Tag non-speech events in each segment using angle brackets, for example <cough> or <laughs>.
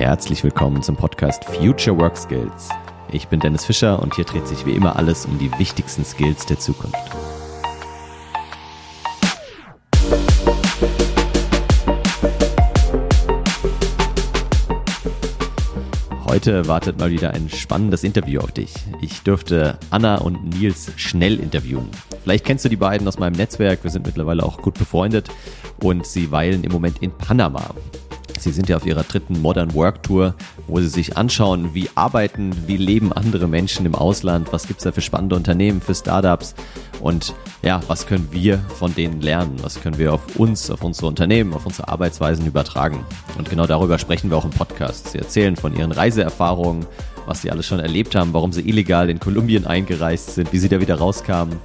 Herzlich willkommen zum Podcast Future Work Skills. Ich bin Dennis Fischer und hier dreht sich wie immer alles um die wichtigsten Skills der Zukunft. Heute wartet mal wieder ein spannendes Interview auf dich. Ich dürfte Anna und Nils schnell interviewen. Vielleicht kennst du die beiden aus meinem Netzwerk, wir sind mittlerweile auch gut befreundet und sie weilen im Moment in Panama. Sie sind ja auf ihrer dritten Modern Work Tour, wo sie sich anschauen, wie arbeiten, wie leben andere Menschen im Ausland, was gibt's da für spannende Unternehmen, für Startups und ja, was können wir von denen lernen, was können wir auf uns, auf unsere Unternehmen, auf unsere Arbeitsweisen übertragen. Und genau darüber sprechen wir auch im Podcast. Sie erzählen von ihren Reiseerfahrungen, was sie alles schon erlebt haben, warum sie illegal in Kolumbien eingereist sind, wie sie da wieder rauskamen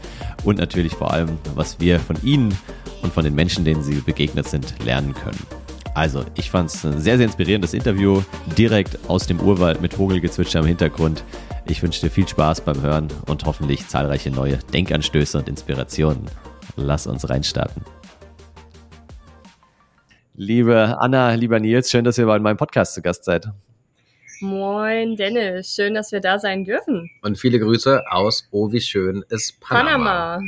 und natürlich vor allem, was wir von ihnen und von den Menschen, denen sie begegnet sind, lernen können. Also, ich fand es ein sehr, sehr inspirierendes Interview, direkt aus dem Urwald mit Vogelgezwitscher im Hintergrund. Ich wünsche dir viel Spaß beim Hören und hoffentlich zahlreiche neue Denkanstöße und Inspirationen. Lass uns reinstarten. Liebe Anna, lieber Nils, schön, dass ihr bei meinem Podcast zu Gast seid. Moin Dennis, schön, dass wir da sein dürfen. Und viele Grüße aus Oh, wie schön ist Panama. Panama.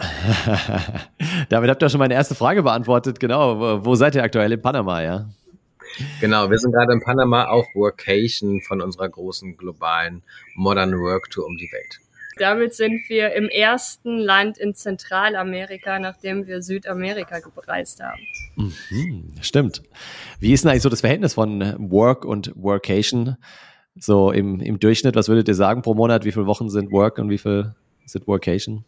<laughs> Damit habt ihr schon meine erste Frage beantwortet. Genau, wo seid ihr aktuell in Panama, ja? Genau, wir sind gerade in Panama auf Workation von unserer großen globalen Modern Work Tour um die Welt. Damit sind wir im ersten Land in Zentralamerika, nachdem wir Südamerika bereist haben. Mhm, stimmt. Wie ist denn eigentlich so das Verhältnis von Work und Workation? So im, im Durchschnitt, was würdet ihr sagen pro Monat? Wie viele Wochen sind Work und wie viel sind Workation?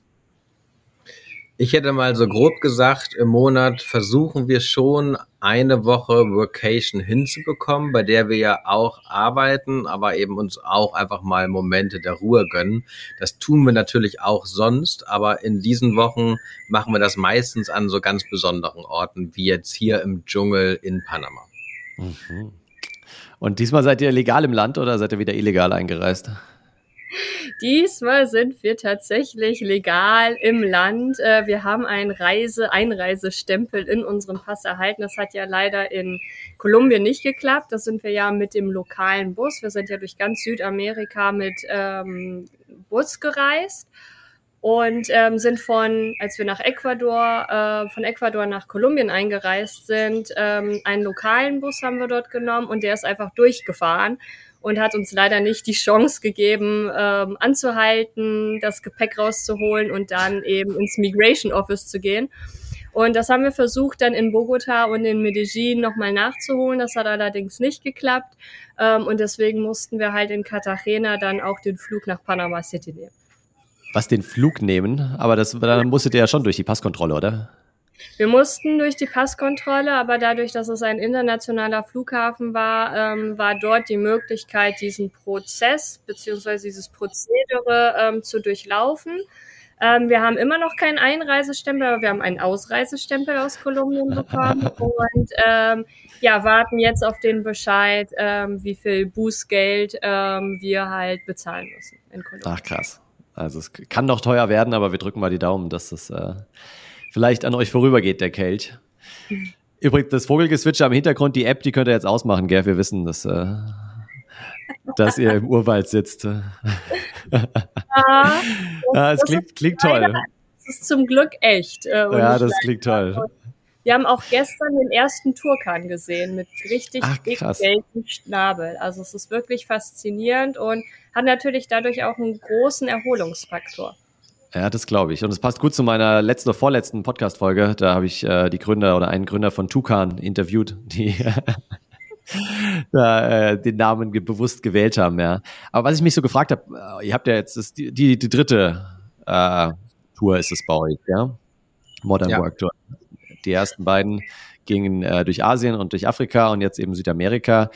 Ich hätte mal so grob gesagt, im Monat versuchen wir schon eine Woche Workation hinzubekommen, bei der wir ja auch arbeiten, aber eben uns auch einfach mal Momente der Ruhe gönnen. Das tun wir natürlich auch sonst, aber in diesen Wochen machen wir das meistens an so ganz besonderen Orten, wie jetzt hier im Dschungel in Panama. Mhm. Und diesmal seid ihr legal im Land oder seid ihr wieder illegal eingereist? Diesmal sind wir tatsächlich legal im Land. Äh, wir haben einen Reise, Einreisestempel in unserem Pass erhalten. Das hat ja leider in Kolumbien nicht geklappt. Das sind wir ja mit dem lokalen Bus. Wir sind ja durch ganz Südamerika mit ähm, Bus gereist und ähm, sind von, als wir nach Ecuador, äh, von Ecuador nach Kolumbien eingereist sind, ähm, einen lokalen Bus haben wir dort genommen und der ist einfach durchgefahren und hat uns leider nicht die Chance gegeben, ähm, anzuhalten, das Gepäck rauszuholen und dann eben ins Migration Office zu gehen. Und das haben wir versucht, dann in Bogota und in Medellin nochmal nachzuholen. Das hat allerdings nicht geklappt. Ähm, und deswegen mussten wir halt in Cartagena dann auch den Flug nach Panama City nehmen. Was den Flug nehmen? Aber das, dann musstet ihr ja schon durch die Passkontrolle, oder? Wir mussten durch die Passkontrolle, aber dadurch, dass es ein internationaler Flughafen war, ähm, war dort die Möglichkeit, diesen Prozess beziehungsweise dieses Prozedere ähm, zu durchlaufen. Ähm, wir haben immer noch keinen Einreisestempel, aber wir haben einen Ausreisestempel aus Kolumbien <laughs> bekommen und ähm, ja, warten jetzt auf den Bescheid, ähm, wie viel Bußgeld ähm, wir halt bezahlen müssen in Kolumbien. Ach krass. Also es kann noch teuer werden, aber wir drücken mal die Daumen, dass es äh, vielleicht an euch vorübergeht, der Kelch. Übrigens, das Vogelgezwitscher im Hintergrund, die App, die könnt ihr jetzt ausmachen, gell? Wir wissen, dass, äh, dass ihr im Urwald sitzt. Ja, <laughs> ja es klingt, klingt toll. Das ist zum Glück echt. Äh, ja, das klingt toll. Wir haben auch gestern den ersten Turkan gesehen mit richtig dicken Schnabel. Also es ist wirklich faszinierend und hat natürlich dadurch auch einen großen Erholungsfaktor. Ja, das glaube ich. Und es passt gut zu meiner letzten oder vorletzten Podcast-Folge. Da habe ich äh, die Gründer oder einen Gründer von Tukan interviewt, die <laughs> da, äh, den Namen ge bewusst gewählt haben. Ja. Aber was ich mich so gefragt habe, äh, ihr habt ja jetzt das, die, die, die dritte äh, Tour ist es bei euch, ja? Modern ja. Work Tour. Die ersten beiden gingen äh, durch Asien und durch Afrika und jetzt eben Südamerika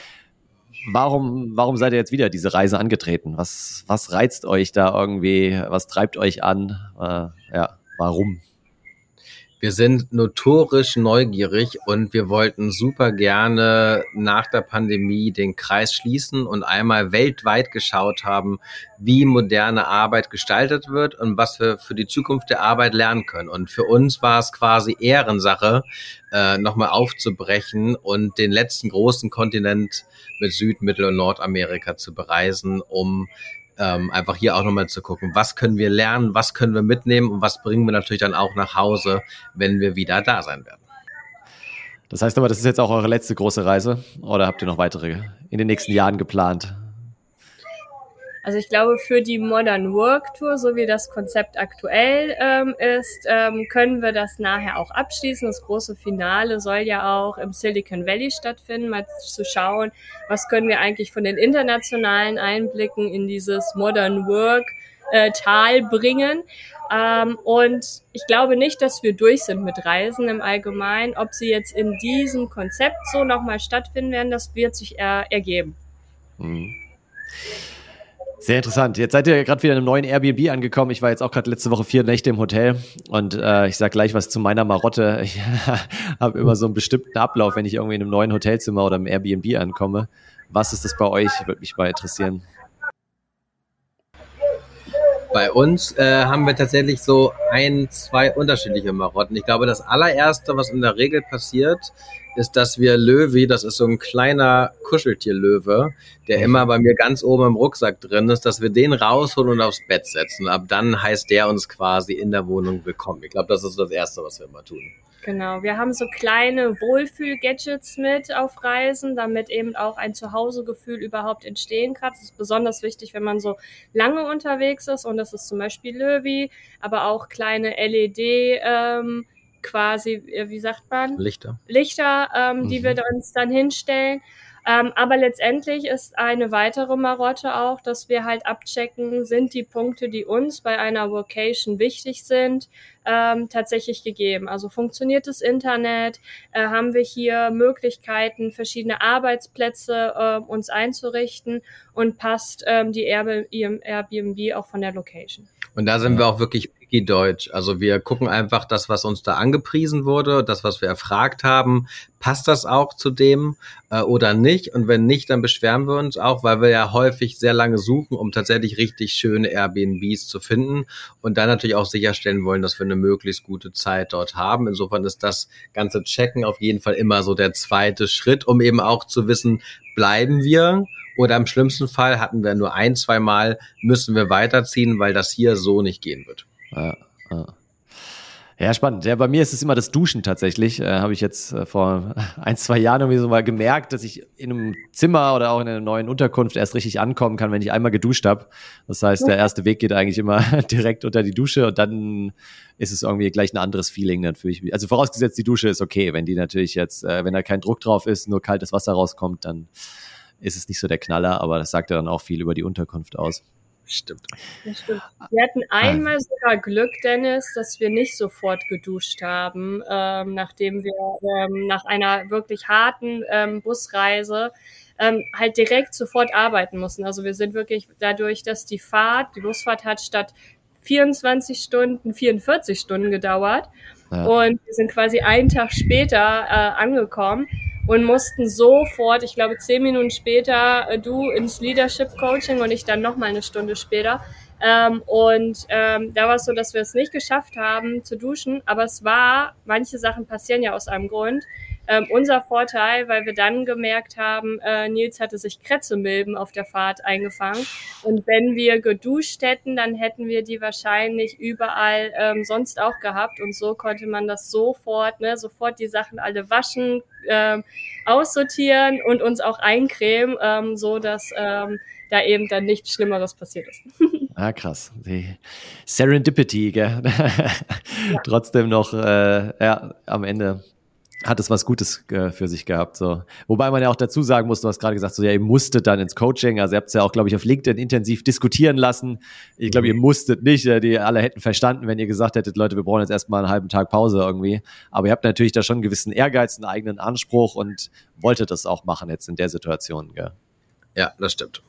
warum, warum seid ihr jetzt wieder diese Reise angetreten? Was, was reizt euch da irgendwie? Was treibt euch an? Äh, ja, warum? Wir sind notorisch neugierig und wir wollten super gerne nach der Pandemie den Kreis schließen und einmal weltweit geschaut haben, wie moderne Arbeit gestaltet wird und was wir für die Zukunft der Arbeit lernen können. Und für uns war es quasi Ehrensache, äh, nochmal aufzubrechen und den letzten großen Kontinent mit Süd-, Mittel- und Nordamerika zu bereisen, um ähm, einfach hier auch nochmal zu gucken, was können wir lernen, was können wir mitnehmen und was bringen wir natürlich dann auch nach Hause, wenn wir wieder da sein werden. Das heißt aber, das ist jetzt auch eure letzte große Reise oder habt ihr noch weitere in den nächsten Jahren geplant? Also ich glaube, für die Modern Work Tour, so wie das Konzept aktuell ähm, ist, ähm, können wir das nachher auch abschließen. Das große Finale soll ja auch im Silicon Valley stattfinden, mal zu schauen, was können wir eigentlich von den internationalen Einblicken in dieses Modern Work äh, Tal bringen. Ähm, und ich glaube nicht, dass wir durch sind mit Reisen im Allgemeinen. Ob sie jetzt in diesem Konzept so nochmal stattfinden werden, das wird sich äh, ergeben. Mhm. Sehr interessant. Jetzt seid ihr gerade wieder in einem neuen Airbnb angekommen. Ich war jetzt auch gerade letzte Woche vier Nächte im Hotel und äh, ich sag gleich was zu meiner Marotte. Ich <laughs> habe immer so einen bestimmten Ablauf, wenn ich irgendwie in einem neuen Hotelzimmer oder im Airbnb ankomme. Was ist das bei euch? Würde mich mal interessieren. Bei uns äh, haben wir tatsächlich so ein, zwei unterschiedliche Marotten. Ich glaube, das allererste, was in der Regel passiert, ist, dass wir Löwy, das ist so ein kleiner Kuscheltierlöwe, der immer bei mir ganz oben im Rucksack drin ist, dass wir den rausholen und aufs Bett setzen. Ab dann heißt der uns quasi in der Wohnung willkommen. Ich glaube, das ist das Erste, was wir immer tun. Genau, wir haben so kleine Wohlfühl-Gadgets mit auf Reisen, damit eben auch ein Zuhausegefühl überhaupt entstehen kann. Das ist besonders wichtig, wenn man so lange unterwegs ist und das ist zum Beispiel Löwy, aber auch kleine LED, ähm, quasi, äh, wie sagt man? Lichter. Lichter, ähm, mhm. die wir uns dann hinstellen. Ähm, aber letztendlich ist eine weitere Marotte auch, dass wir halt abchecken, sind die Punkte, die uns bei einer Vocation wichtig sind, ähm, tatsächlich gegeben. Also funktioniert das Internet? Äh, haben wir hier Möglichkeiten, verschiedene Arbeitsplätze äh, uns einzurichten und passt ähm, die Airbnb auch von der Location? Und da sind wir auch wirklich picky deutsch. Also wir gucken einfach das, was uns da angepriesen wurde, das, was wir erfragt haben, passt das auch zu dem äh, oder nicht? Und wenn nicht, dann beschweren wir uns auch, weil wir ja häufig sehr lange suchen, um tatsächlich richtig schöne Airbnbs zu finden und dann natürlich auch sicherstellen wollen, dass wir eine möglichst gute Zeit dort haben. Insofern ist das ganze Checken auf jeden Fall immer so der zweite Schritt, um eben auch zu wissen, bleiben wir oder im schlimmsten Fall hatten wir nur ein, zwei Mal, müssen wir weiterziehen, weil das hier so nicht gehen wird. Ja, ja. Ja, spannend. Ja, bei mir ist es immer das Duschen tatsächlich. Äh, Habe ich jetzt äh, vor <laughs> ein, zwei Jahren irgendwie so mal gemerkt, dass ich in einem Zimmer oder auch in einer neuen Unterkunft erst richtig ankommen kann, wenn ich einmal geduscht habe. Das heißt, der erste Weg geht eigentlich immer <laughs> direkt unter die Dusche und dann ist es irgendwie gleich ein anderes Feeling. Dann fühle ich mich. Also vorausgesetzt, die Dusche ist okay. Wenn die natürlich jetzt, äh, wenn da kein Druck drauf ist, nur kaltes Wasser rauskommt, dann ist es nicht so der Knaller, aber das sagt ja dann auch viel über die Unterkunft aus. Stimmt. stimmt. Wir hatten einmal sogar Glück, Dennis, dass wir nicht sofort geduscht haben, ähm, nachdem wir ähm, nach einer wirklich harten ähm, Busreise ähm, halt direkt sofort arbeiten mussten. Also wir sind wirklich dadurch, dass die Fahrt, die Busfahrt hat statt 24 Stunden, 44 Stunden gedauert. Ja. Und wir sind quasi einen Tag später äh, angekommen und mussten sofort, ich glaube zehn Minuten später, äh, du ins Leadership Coaching und ich dann nochmal eine Stunde später. Ähm, und ähm, da war es so, dass wir es nicht geschafft haben zu duschen, aber es war, manche Sachen passieren ja aus einem Grund. Ähm, unser Vorteil, weil wir dann gemerkt haben, äh, Nils hatte sich Krätzemilben auf der Fahrt eingefangen. Und wenn wir geduscht hätten, dann hätten wir die wahrscheinlich überall ähm, sonst auch gehabt. Und so konnte man das sofort, ne, sofort die Sachen alle waschen, ähm, aussortieren und uns auch eincremen, ähm, so dass ähm, da eben dann nichts Schlimmeres passiert ist. <laughs> Ah, krass. Die Serendipity, gell? <laughs> ja. Trotzdem noch, äh, ja, am Ende hat es was Gutes äh, für sich gehabt. So. Wobei man ja auch dazu sagen muss, du hast gerade gesagt, so ja, ihr musstet dann ins Coaching. Also ihr habt es ja auch, glaube ich, auf LinkedIn intensiv diskutieren lassen. Ich glaube, ihr mhm. musstet nicht. Äh, die alle hätten verstanden, wenn ihr gesagt hättet, Leute, wir brauchen jetzt erstmal einen halben Tag Pause irgendwie. Aber ihr habt natürlich da schon einen gewissen Ehrgeiz, einen eigenen Anspruch und wolltet das auch machen jetzt in der Situation. Gell? Ja, das stimmt.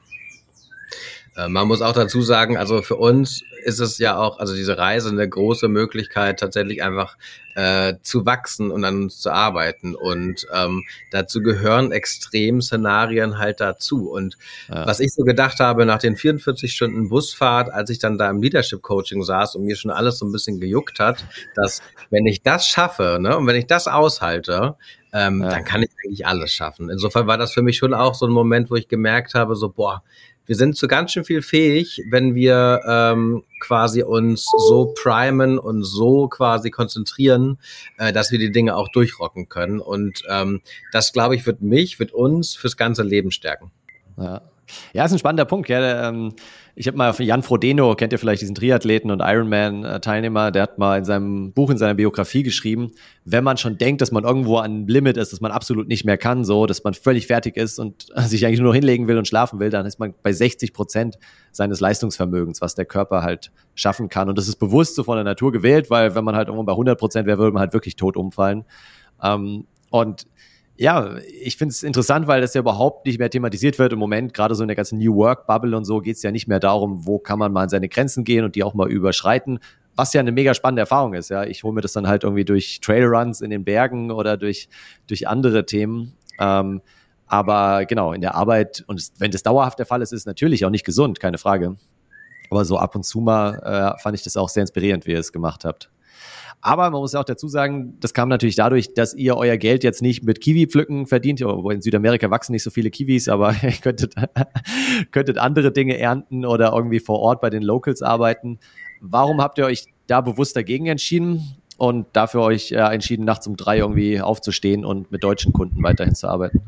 Äh, man muss auch dazu sagen, also für uns ist es ja auch, also diese Reise eine große Möglichkeit, tatsächlich einfach äh, zu wachsen und an uns zu arbeiten. Und ähm, dazu gehören Extremszenarien halt dazu. Und ja. was ich so gedacht habe nach den 44 Stunden Busfahrt, als ich dann da im Leadership Coaching saß und mir schon alles so ein bisschen gejuckt hat, dass wenn ich das schaffe ne, und wenn ich das aushalte, ähm, ja. dann kann ich eigentlich alles schaffen. Insofern war das für mich schon auch so ein Moment, wo ich gemerkt habe, so, boah, wir sind zu ganz schön viel fähig, wenn wir ähm, quasi uns so primen und so quasi konzentrieren, äh, dass wir die Dinge auch durchrocken können. Und ähm, das, glaube ich, wird mich, wird uns fürs ganze Leben stärken. Ja. Ja, ist ein spannender Punkt. Ja. Ähm, ich habe mal von Jan Frodeno, kennt ihr vielleicht diesen Triathleten und Ironman-Teilnehmer, der hat mal in seinem Buch, in seiner Biografie geschrieben, wenn man schon denkt, dass man irgendwo an einem Limit ist, dass man absolut nicht mehr kann, so, dass man völlig fertig ist und <laughs> sich eigentlich nur noch hinlegen will und schlafen will, dann ist man bei 60 Prozent seines Leistungsvermögens, was der Körper halt schaffen kann. Und das ist bewusst so von der Natur gewählt, weil wenn man halt irgendwo bei 100 Prozent wäre, würde man halt wirklich tot umfallen. Ähm, und ja, ich finde es interessant, weil das ja überhaupt nicht mehr thematisiert wird im Moment. Gerade so in der ganzen New Work Bubble und so geht es ja nicht mehr darum, wo kann man mal an seine Grenzen gehen und die auch mal überschreiten. Was ja eine mega spannende Erfahrung ist. Ja, ich hole mir das dann halt irgendwie durch Trailruns in den Bergen oder durch durch andere Themen. Ähm, aber genau in der Arbeit und wenn das dauerhaft der Fall ist, ist es natürlich auch nicht gesund, keine Frage. Aber so ab und zu mal äh, fand ich das auch sehr inspirierend, wie ihr es gemacht habt. Aber man muss ja auch dazu sagen, das kam natürlich dadurch, dass ihr euer Geld jetzt nicht mit Kiwi-Pflücken verdient. In Südamerika wachsen nicht so viele Kiwis, aber <laughs> ihr könntet, <laughs> könntet andere Dinge ernten oder irgendwie vor Ort bei den Locals arbeiten. Warum habt ihr euch da bewusst dagegen entschieden und dafür euch äh, entschieden, nachts um drei irgendwie aufzustehen und mit deutschen Kunden weiterhin zu arbeiten?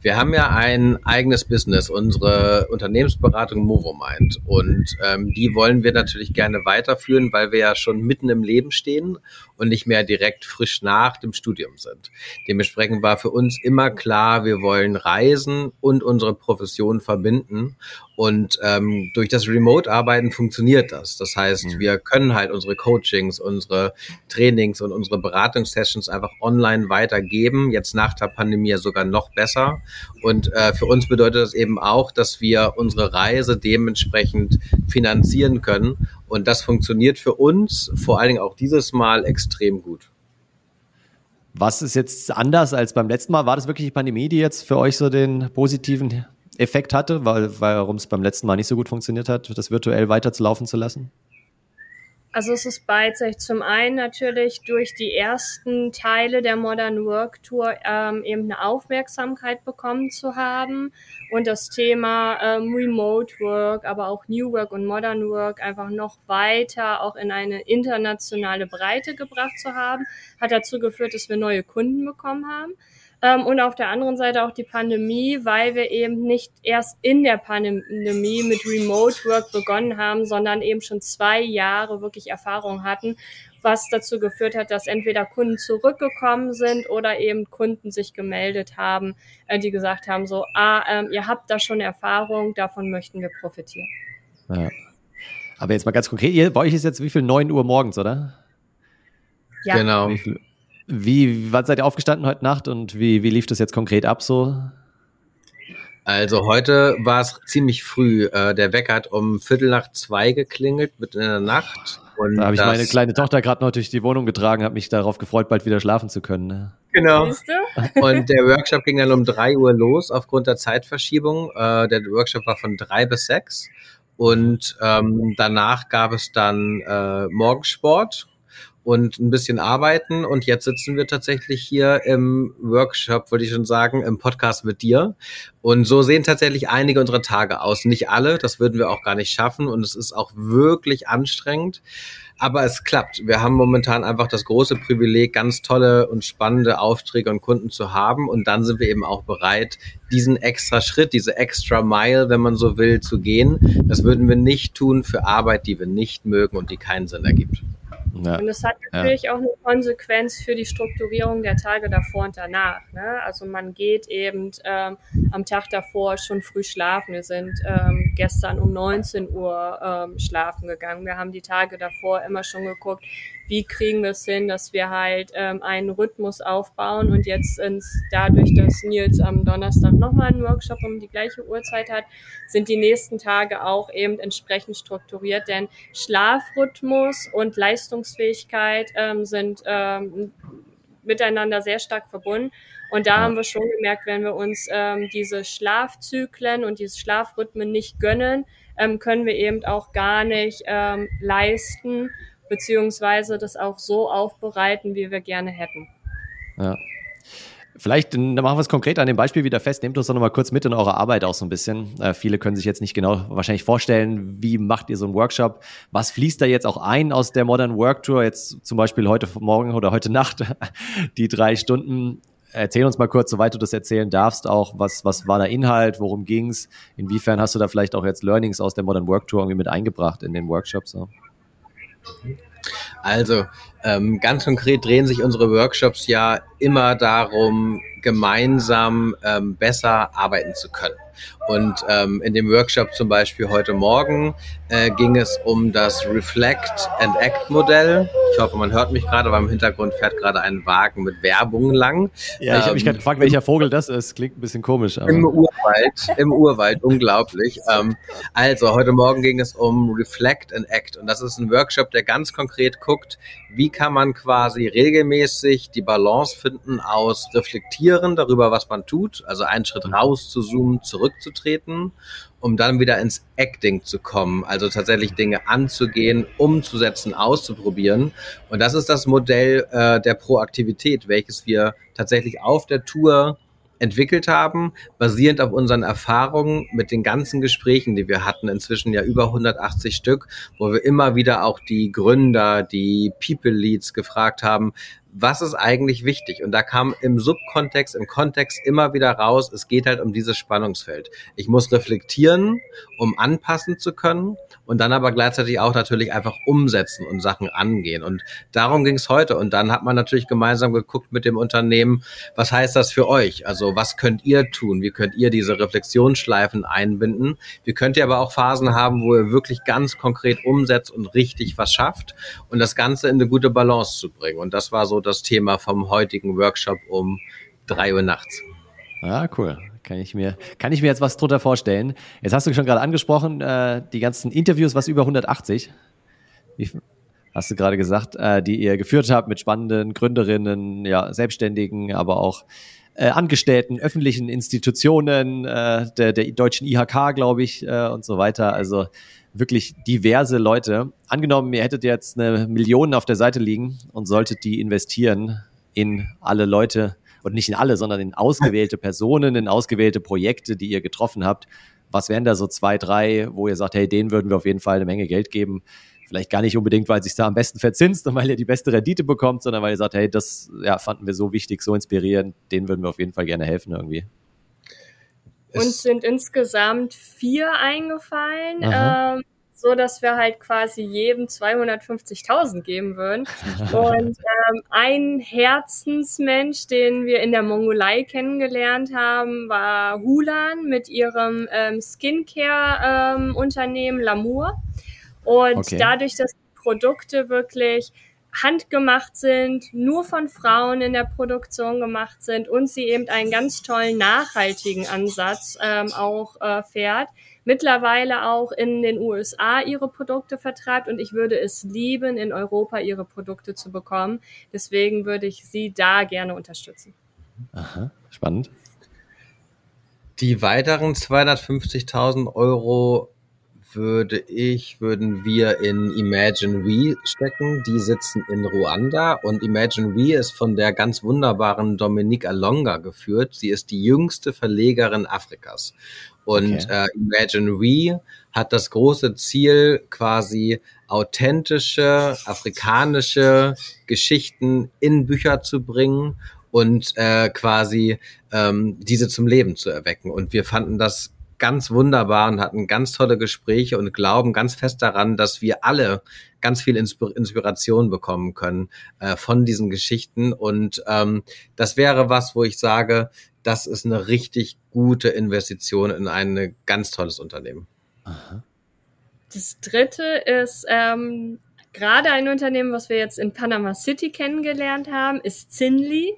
Wir haben ja ein eigenes Business, unsere Unternehmensberatung Movomind. Und ähm, die wollen wir natürlich gerne weiterführen, weil wir ja schon mitten im Leben stehen und nicht mehr direkt frisch nach dem Studium sind. Dementsprechend war für uns immer klar, wir wollen reisen und unsere Profession verbinden. Und ähm, durch das Remote-Arbeiten funktioniert das. Das heißt, mhm. wir können halt unsere Coachings, unsere Trainings und unsere Beratungssessions einfach online weitergeben. Jetzt nach der Pandemie sogar noch besser. Und äh, für uns bedeutet das eben auch, dass wir unsere Reise dementsprechend finanzieren können. Und das funktioniert für uns vor allen Dingen auch dieses Mal extrem gut. Was ist jetzt anders als beim letzten Mal? War das wirklich die Pandemie, die jetzt für euch so den positiven Effekt hatte, weil, warum es beim letzten Mal nicht so gut funktioniert hat, das virtuell weiterzulaufen zu lassen? Also es ist beidseitig. Zum einen natürlich durch die ersten Teile der Modern Work Tour ähm, eben eine Aufmerksamkeit bekommen zu haben und das Thema ähm, Remote Work, aber auch New Work und Modern Work einfach noch weiter auch in eine internationale Breite gebracht zu haben, hat dazu geführt, dass wir neue Kunden bekommen haben. Ähm, und auf der anderen Seite auch die Pandemie, weil wir eben nicht erst in der Pandemie mit Remote Work begonnen haben, sondern eben schon zwei Jahre wirklich Erfahrung hatten, was dazu geführt hat, dass entweder Kunden zurückgekommen sind oder eben Kunden sich gemeldet haben, äh, die gesagt haben, so, ah, ähm, ihr habt da schon Erfahrung, davon möchten wir profitieren. Ja. Aber jetzt mal ganz konkret, ihr, bei euch ist jetzt wie viel? 9 Uhr morgens, oder? Ja. Genau. Wie viel, wie, wann seid ihr aufgestanden heute Nacht und wie, wie lief das jetzt konkret ab so? Also heute war es ziemlich früh. Äh, der Wecker hat um Viertel nach zwei geklingelt, mitten in der Nacht. Und da habe ich meine kleine Tochter gerade noch durch die Wohnung getragen, habe mich darauf gefreut, bald wieder schlafen zu können. Ne? Genau. <laughs> Und der Workshop ging dann um drei Uhr los aufgrund der Zeitverschiebung. Äh, der Workshop war von drei bis sechs. Und ähm, danach gab es dann äh, Morgensport und ein bisschen arbeiten. Und jetzt sitzen wir tatsächlich hier im Workshop, wollte ich schon sagen, im Podcast mit dir. Und so sehen tatsächlich einige unserer Tage aus. Nicht alle, das würden wir auch gar nicht schaffen. Und es ist auch wirklich anstrengend. Aber es klappt. Wir haben momentan einfach das große Privileg, ganz tolle und spannende Aufträge und Kunden zu haben. Und dann sind wir eben auch bereit, diesen extra Schritt, diese extra Mile, wenn man so will, zu gehen. Das würden wir nicht tun für Arbeit, die wir nicht mögen und die keinen Sinn ergibt. Ja. Und es hat natürlich ja. auch eine Konsequenz für die Strukturierung der Tage davor und danach. Ne? Also man geht eben ähm, am Tag davor schon früh schlafen. Wir sind ähm, gestern um 19 Uhr ähm, schlafen gegangen. Wir haben die Tage davor immer schon geguckt, wie kriegen wir es hin, dass wir halt ähm, einen Rhythmus aufbauen und jetzt ins, dadurch, dass Nils am Donnerstag nochmal einen Workshop um die gleiche Uhrzeit hat, sind die nächsten Tage auch eben entsprechend strukturiert, denn Schlafrhythmus und Leistungsfähigkeit ähm, sind ähm, miteinander sehr stark verbunden. Und da haben wir schon gemerkt, wenn wir uns ähm, diese Schlafzyklen und diese Schlafrhythmen nicht gönnen, ähm, können wir eben auch gar nicht ähm, leisten, beziehungsweise das auch so aufbereiten, wie wir gerne hätten. Ja. Vielleicht machen wir es konkret an dem Beispiel wieder fest. Nehmt uns doch nochmal kurz mit in eure Arbeit auch so ein bisschen. Äh, viele können sich jetzt nicht genau wahrscheinlich vorstellen, wie macht ihr so einen Workshop? Was fließt da jetzt auch ein aus der Modern Work Tour? Jetzt zum Beispiel heute Morgen oder heute Nacht, <laughs> die drei Stunden. Erzähl uns mal kurz, soweit du das erzählen darfst, auch was, was war der Inhalt, worum ging's? Inwiefern hast du da vielleicht auch jetzt Learnings aus der Modern Work Tour irgendwie mit eingebracht in den Workshops? So? Also ähm, ganz konkret drehen sich unsere Workshops ja immer darum, gemeinsam ähm, besser arbeiten zu können. Und ähm, in dem Workshop zum Beispiel heute Morgen äh, ging es um das Reflect and Act Modell. Ich hoffe, man hört mich gerade, weil im Hintergrund fährt gerade ein Wagen mit Werbung lang. Ja, ich habe mich gerade ähm, gefragt, welcher Vogel das ist. Klingt ein bisschen komisch. Aber. Im Urwald, im Urwald, unglaublich. Ähm, also, heute Morgen ging es um Reflect and Act. Und das ist ein Workshop, der ganz konkret guckt, wie kann man quasi regelmäßig die Balance finden aus Reflektieren darüber, was man tut, also einen Schritt raus zu zoomen, zurückzutreten, um dann wieder ins Acting zu kommen, also tatsächlich Dinge anzugehen, umzusetzen, auszuprobieren. Und das ist das Modell äh, der Proaktivität, welches wir tatsächlich auf der Tour entwickelt haben, basierend auf unseren Erfahrungen mit den ganzen Gesprächen, die wir hatten, inzwischen ja über 180 Stück, wo wir immer wieder auch die Gründer, die People Leads gefragt haben, was ist eigentlich wichtig? Und da kam im Subkontext, im Kontext immer wieder raus, es geht halt um dieses Spannungsfeld. Ich muss reflektieren, um anpassen zu können und dann aber gleichzeitig auch natürlich einfach umsetzen und Sachen angehen. Und darum ging es heute. Und dann hat man natürlich gemeinsam geguckt mit dem Unternehmen, was heißt das für euch? Also was könnt ihr tun? Wie könnt ihr diese Reflexionsschleifen einbinden? Wie könnt ihr aber auch Phasen haben, wo ihr wirklich ganz konkret umsetzt und richtig was schafft und das Ganze in eine gute Balance zu bringen. Und das war so das Thema vom heutigen Workshop um drei Uhr nachts. Ah, cool. Kann ich mir, kann ich mir jetzt was drunter vorstellen. Jetzt hast du schon gerade angesprochen, äh, die ganzen Interviews, was über 180. Wie, hast du gerade gesagt, äh, die ihr geführt habt mit spannenden Gründerinnen, ja, Selbstständigen, aber auch äh, Angestellten, öffentlichen Institutionen, äh, der, der deutschen IHK, glaube ich, äh, und so weiter. Also wirklich diverse Leute. Angenommen, ihr hättet jetzt eine Million auf der Seite liegen und solltet die investieren in alle Leute, und nicht in alle, sondern in ausgewählte <laughs> Personen, in ausgewählte Projekte, die ihr getroffen habt. Was wären da so zwei, drei, wo ihr sagt, hey, denen würden wir auf jeden Fall eine Menge Geld geben? Vielleicht gar nicht unbedingt, weil sich da am besten verzinst und weil ihr die beste Rendite bekommt, sondern weil ihr sagt, hey, das ja, fanden wir so wichtig, so inspirierend, denen würden wir auf jeden Fall gerne helfen irgendwie. Uns sind insgesamt vier eingefallen. Ähm, so dass wir halt quasi jedem 250.000 geben würden. <laughs> Und ähm, ein Herzensmensch, den wir in der Mongolei kennengelernt haben, war Hulan mit ihrem ähm, Skincare-Unternehmen ähm, Lamour. Und okay. dadurch, dass die Produkte wirklich handgemacht sind, nur von Frauen in der Produktion gemacht sind und sie eben einen ganz tollen nachhaltigen Ansatz ähm, auch äh, fährt, mittlerweile auch in den USA ihre Produkte vertreibt und ich würde es lieben, in Europa ihre Produkte zu bekommen. Deswegen würde ich sie da gerne unterstützen. Aha, spannend. Die weiteren 250.000 Euro würde ich, würden wir in Imagine We stecken. Die sitzen in Ruanda und Imagine We ist von der ganz wunderbaren Dominique Alonga geführt. Sie ist die jüngste Verlegerin Afrikas. Und okay. äh, Imagine We hat das große Ziel, quasi authentische afrikanische Geschichten in Bücher zu bringen und äh, quasi ähm, diese zum Leben zu erwecken. Und wir fanden das ganz wunderbar und hatten ganz tolle Gespräche und glauben ganz fest daran, dass wir alle ganz viel Inspiration bekommen können äh, von diesen Geschichten. Und ähm, das wäre was, wo ich sage, das ist eine richtig gute Investition in ein ganz tolles Unternehmen. Das dritte ist ähm, gerade ein Unternehmen, was wir jetzt in Panama City kennengelernt haben, ist Zinli.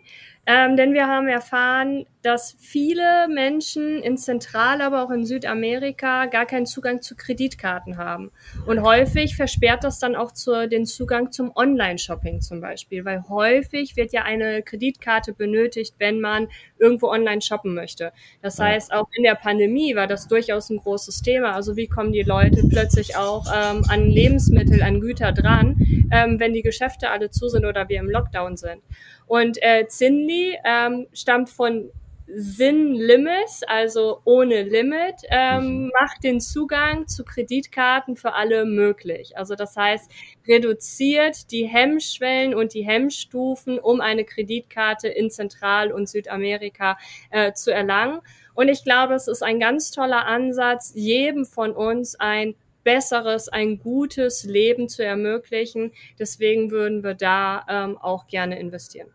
Ähm, denn wir haben erfahren, dass viele Menschen in Zentral, aber auch in Südamerika gar keinen Zugang zu Kreditkarten haben. Und häufig versperrt das dann auch zu, den Zugang zum Online-Shopping zum Beispiel, weil häufig wird ja eine Kreditkarte benötigt, wenn man irgendwo online shoppen möchte. Das heißt, auch in der Pandemie war das durchaus ein großes Thema. Also wie kommen die Leute plötzlich auch ähm, an Lebensmittel, an Güter dran, ähm, wenn die Geschäfte alle zu sind oder wir im Lockdown sind. Und äh, Zinli ähm, stammt von Sin Limit, also ohne Limit, ähm, mhm. macht den Zugang zu Kreditkarten für alle möglich. Also das heißt, reduziert die Hemmschwellen und die Hemmstufen, um eine Kreditkarte in Zentral- und Südamerika äh, zu erlangen. Und ich glaube, es ist ein ganz toller Ansatz, jedem von uns ein besseres, ein gutes Leben zu ermöglichen. Deswegen würden wir da ähm, auch gerne investieren.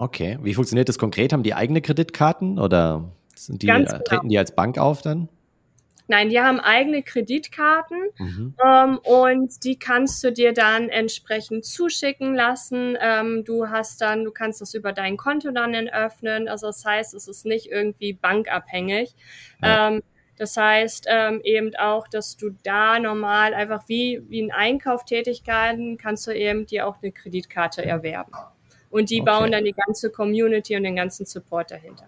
Okay, wie funktioniert das konkret? Haben die eigene Kreditkarten oder die, äh, genau. treten die als Bank auf dann? Nein, die haben eigene Kreditkarten mhm. ähm, und die kannst du dir dann entsprechend zuschicken lassen. Ähm, du hast dann, du kannst das über dein Konto dann öffnen. Also das heißt, es ist nicht irgendwie bankabhängig. Ja. Ähm, das heißt ähm, eben auch, dass du da normal einfach wie, wie ein Einkauftätigkeiten kannst du eben dir auch eine Kreditkarte erwerben. Und die okay. bauen dann die ganze Community und den ganzen Support dahinter.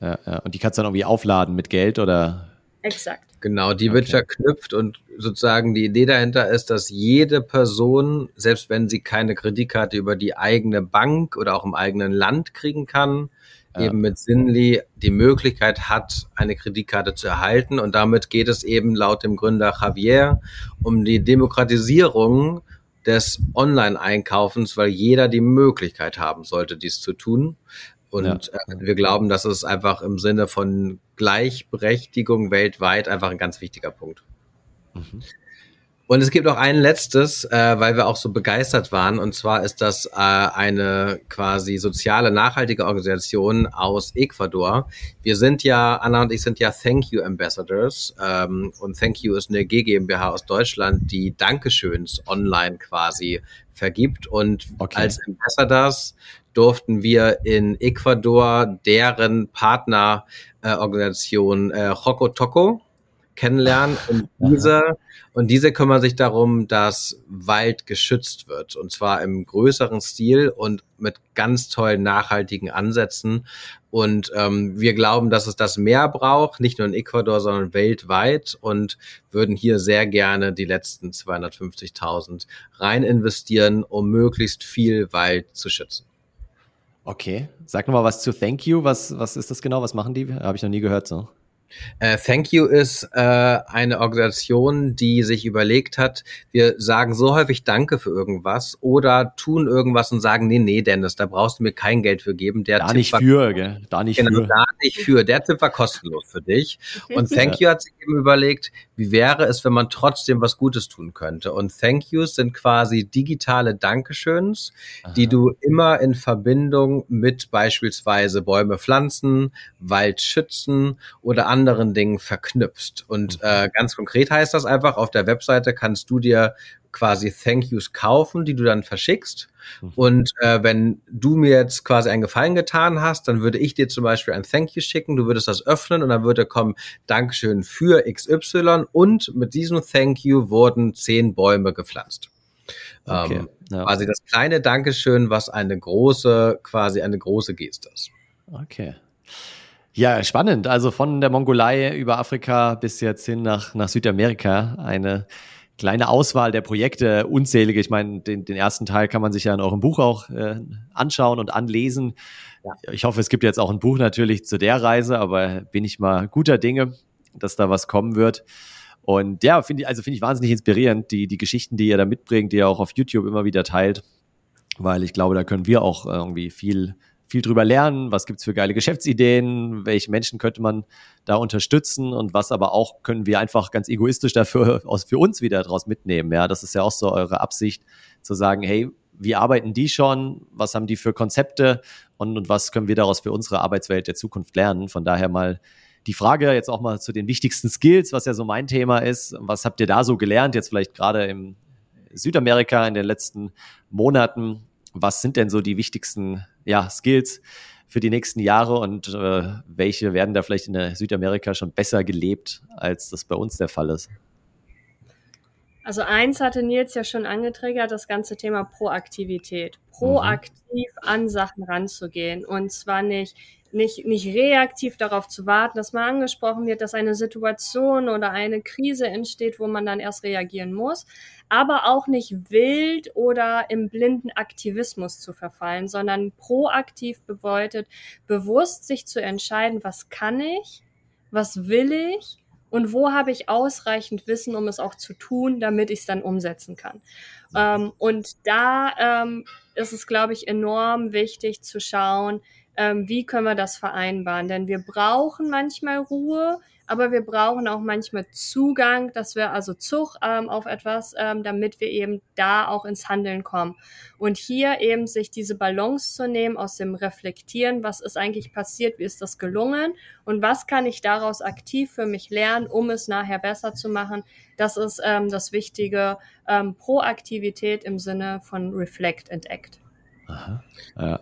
Ja, ja. Und die kannst du dann irgendwie aufladen mit Geld oder? Exakt. Genau, die wird verknüpft und sozusagen die Idee dahinter ist, dass jede Person, selbst wenn sie keine Kreditkarte über die eigene Bank oder auch im eigenen Land kriegen kann, ja. eben mit Sinli die Möglichkeit hat, eine Kreditkarte zu erhalten. Und damit geht es eben laut dem Gründer Javier um die Demokratisierung des Online-Einkaufens, weil jeder die Möglichkeit haben sollte, dies zu tun. Und ja. Äh, wir glauben, dass es einfach im Sinne von Gleichberechtigung weltweit einfach ein ganz wichtiger Punkt. Mhm. Und es gibt auch ein letztes, äh, weil wir auch so begeistert waren, und zwar ist das äh, eine quasi soziale, nachhaltige Organisation aus Ecuador. Wir sind ja, Anna und ich sind ja Thank You Ambassadors ähm, und Thank You ist eine GmbH aus Deutschland, die Dankeschöns online quasi vergibt. Und okay. als Ambassadors durften wir in Ecuador deren Partnerorganisation äh, Joco Toco kennenlernen. Und diese, und diese kümmern sich darum, dass Wald geschützt wird. Und zwar im größeren Stil und mit ganz tollen nachhaltigen Ansätzen. Und ähm, wir glauben, dass es das mehr braucht, nicht nur in Ecuador, sondern weltweit und würden hier sehr gerne die letzten 250.000 rein investieren, um möglichst viel Wald zu schützen. Okay, sag nochmal was zu Thank You. Was, was ist das genau? Was machen die? Habe ich noch nie gehört so. Äh, Thank You ist äh, eine Organisation, die sich überlegt hat, wir sagen so häufig Danke für irgendwas oder tun irgendwas und sagen, nee, nee, Dennis, da brauchst du mir kein Geld für geben. Der da Tipp nicht für, gell? Da nicht genau, für. Da nicht für. Der Tipp war kostenlos für dich. <laughs> Und Thank You hat sich eben überlegt, wie wäre es, wenn man trotzdem was Gutes tun könnte. Und Thank Yous sind quasi digitale Dankeschöns, Aha. die du immer in Verbindung mit beispielsweise Bäume pflanzen, Wald schützen oder anderen Dingen verknüpfst. Und mhm. äh, ganz konkret heißt das einfach, auf der Webseite kannst du dir quasi Thank Yous kaufen, die du dann verschickst. Mhm. Und äh, wenn du mir jetzt quasi einen Gefallen getan hast, dann würde ich dir zum Beispiel ein Thank You schicken, du würdest das öffnen und dann würde kommen, Dankeschön für XY und mit diesem Thank You wurden zehn Bäume gepflanzt. Okay, ähm, ja. Quasi das kleine Dankeschön, was eine große, quasi eine große Geste ist. Okay. Ja, spannend. Also von der Mongolei über Afrika bis jetzt hin nach, nach Südamerika. Eine kleine Auswahl der Projekte, unzählige. Ich meine, den, den ersten Teil kann man sich ja in eurem Buch auch äh, anschauen und anlesen. Ja. Ich hoffe, es gibt jetzt auch ein Buch natürlich zu der Reise, aber bin ich mal guter Dinge, dass da was kommen wird. Und ja, finde ich, also finde ich wahnsinnig inspirierend, die, die Geschichten, die ihr da mitbringt, die ihr auch auf YouTube immer wieder teilt, weil ich glaube, da können wir auch irgendwie viel viel drüber lernen, was gibt's für geile Geschäftsideen, welche Menschen könnte man da unterstützen und was aber auch können wir einfach ganz egoistisch dafür <laughs> aus für uns wieder daraus mitnehmen. Ja, das ist ja auch so eure Absicht, zu sagen, hey, wie arbeiten die schon, was haben die für Konzepte und, und was können wir daraus für unsere Arbeitswelt der Zukunft lernen. Von daher mal die Frage jetzt auch mal zu den wichtigsten Skills, was ja so mein Thema ist. Was habt ihr da so gelernt, jetzt vielleicht gerade im, Südamerika in den letzten Monaten. Was sind denn so die wichtigsten ja, Skills für die nächsten Jahre und äh, welche werden da vielleicht in Südamerika schon besser gelebt, als das bei uns der Fall ist? Also eins hatte Nils ja schon angetriggert, das ganze Thema Proaktivität. Proaktiv mhm. an Sachen ranzugehen und zwar nicht nicht, nicht reaktiv darauf zu warten, dass man angesprochen wird, dass eine Situation oder eine Krise entsteht, wo man dann erst reagieren muss, aber auch nicht wild oder im blinden Aktivismus zu verfallen, sondern proaktiv bedeutet, bewusst sich zu entscheiden, was kann ich, was will ich und wo habe ich ausreichend Wissen, um es auch zu tun, damit ich es dann umsetzen kann. Ähm, und da ähm, ist es, glaube ich, enorm wichtig zu schauen, ähm, wie können wir das vereinbaren? Denn wir brauchen manchmal Ruhe, aber wir brauchen auch manchmal Zugang, dass wir also Zug ähm, auf etwas, ähm, damit wir eben da auch ins Handeln kommen. Und hier eben sich diese Balance zu nehmen aus dem Reflektieren, was ist eigentlich passiert, wie ist das gelungen und was kann ich daraus aktiv für mich lernen, um es nachher besser zu machen. Das ist ähm, das Wichtige, ähm, Proaktivität im Sinne von Reflect and Act. Aha. Ja.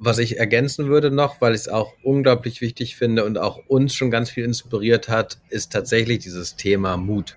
Was ich ergänzen würde noch, weil ich es auch unglaublich wichtig finde und auch uns schon ganz viel inspiriert hat, ist tatsächlich dieses Thema Mut.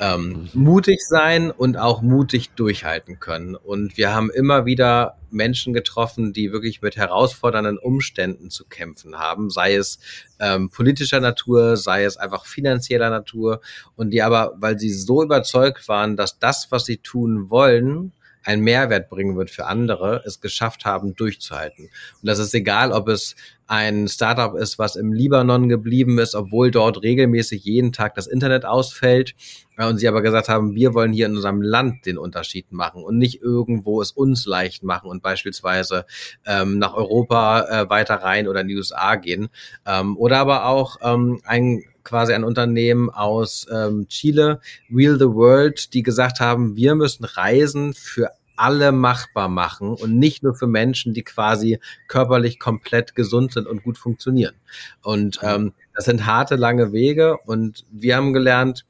Ähm, mhm. mutig sein und auch mutig durchhalten können. Und wir haben immer wieder Menschen getroffen, die wirklich mit herausfordernden Umständen zu kämpfen haben, sei es ähm, politischer Natur, sei es einfach finanzieller Natur, und die aber, weil sie so überzeugt waren, dass das, was sie tun wollen, einen Mehrwert bringen wird für andere, es geschafft haben, durchzuhalten. Und das ist egal, ob es ein Startup ist, was im Libanon geblieben ist, obwohl dort regelmäßig jeden Tag das Internet ausfällt. Äh, und sie aber gesagt haben, wir wollen hier in unserem Land den Unterschied machen und nicht irgendwo es uns leicht machen und beispielsweise ähm, nach Europa äh, weiter rein oder in die USA gehen. Ähm, oder aber auch ähm, ein quasi ein Unternehmen aus ähm, Chile, Wheel the World, die gesagt haben, wir müssen Reisen für alle machbar machen und nicht nur für Menschen, die quasi körperlich komplett gesund sind und gut funktionieren. Und ähm, das sind harte, lange Wege und wir haben gelernt,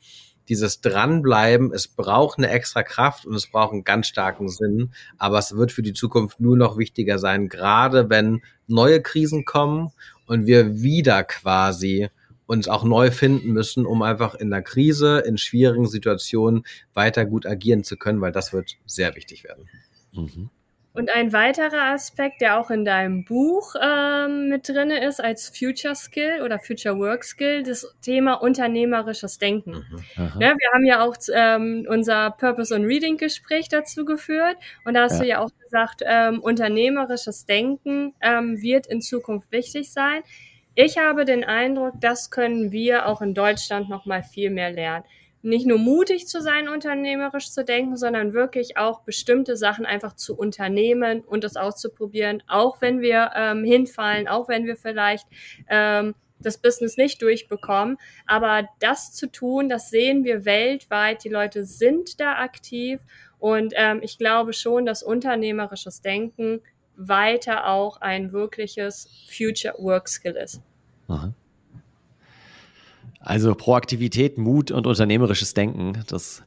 dieses Dranbleiben, es braucht eine extra Kraft und es braucht einen ganz starken Sinn, aber es wird für die Zukunft nur noch wichtiger sein, gerade wenn neue Krisen kommen und wir wieder quasi uns auch neu finden müssen, um einfach in der Krise, in schwierigen Situationen weiter gut agieren zu können, weil das wird sehr wichtig werden. Mhm. Und ein weiterer Aspekt, der auch in deinem Buch ähm, mit drinne ist als Future Skill oder Future Work Skill, das Thema unternehmerisches Denken. Mhm. Ja, wir haben ja auch ähm, unser Purpose on Reading Gespräch dazu geführt und da hast ja. du ja auch gesagt, ähm, unternehmerisches Denken ähm, wird in Zukunft wichtig sein. Ich habe den Eindruck, das können wir auch in Deutschland noch mal viel mehr lernen. Nicht nur mutig zu sein, unternehmerisch zu denken, sondern wirklich auch bestimmte Sachen einfach zu unternehmen und das auszuprobieren, auch wenn wir ähm, hinfallen, auch wenn wir vielleicht ähm, das Business nicht durchbekommen. Aber das zu tun, das sehen wir weltweit. Die Leute sind da aktiv und ähm, ich glaube schon, dass unternehmerisches Denken weiter auch ein wirkliches Future Work Skill ist. Aha. Also Proaktivität, Mut und unternehmerisches Denken, das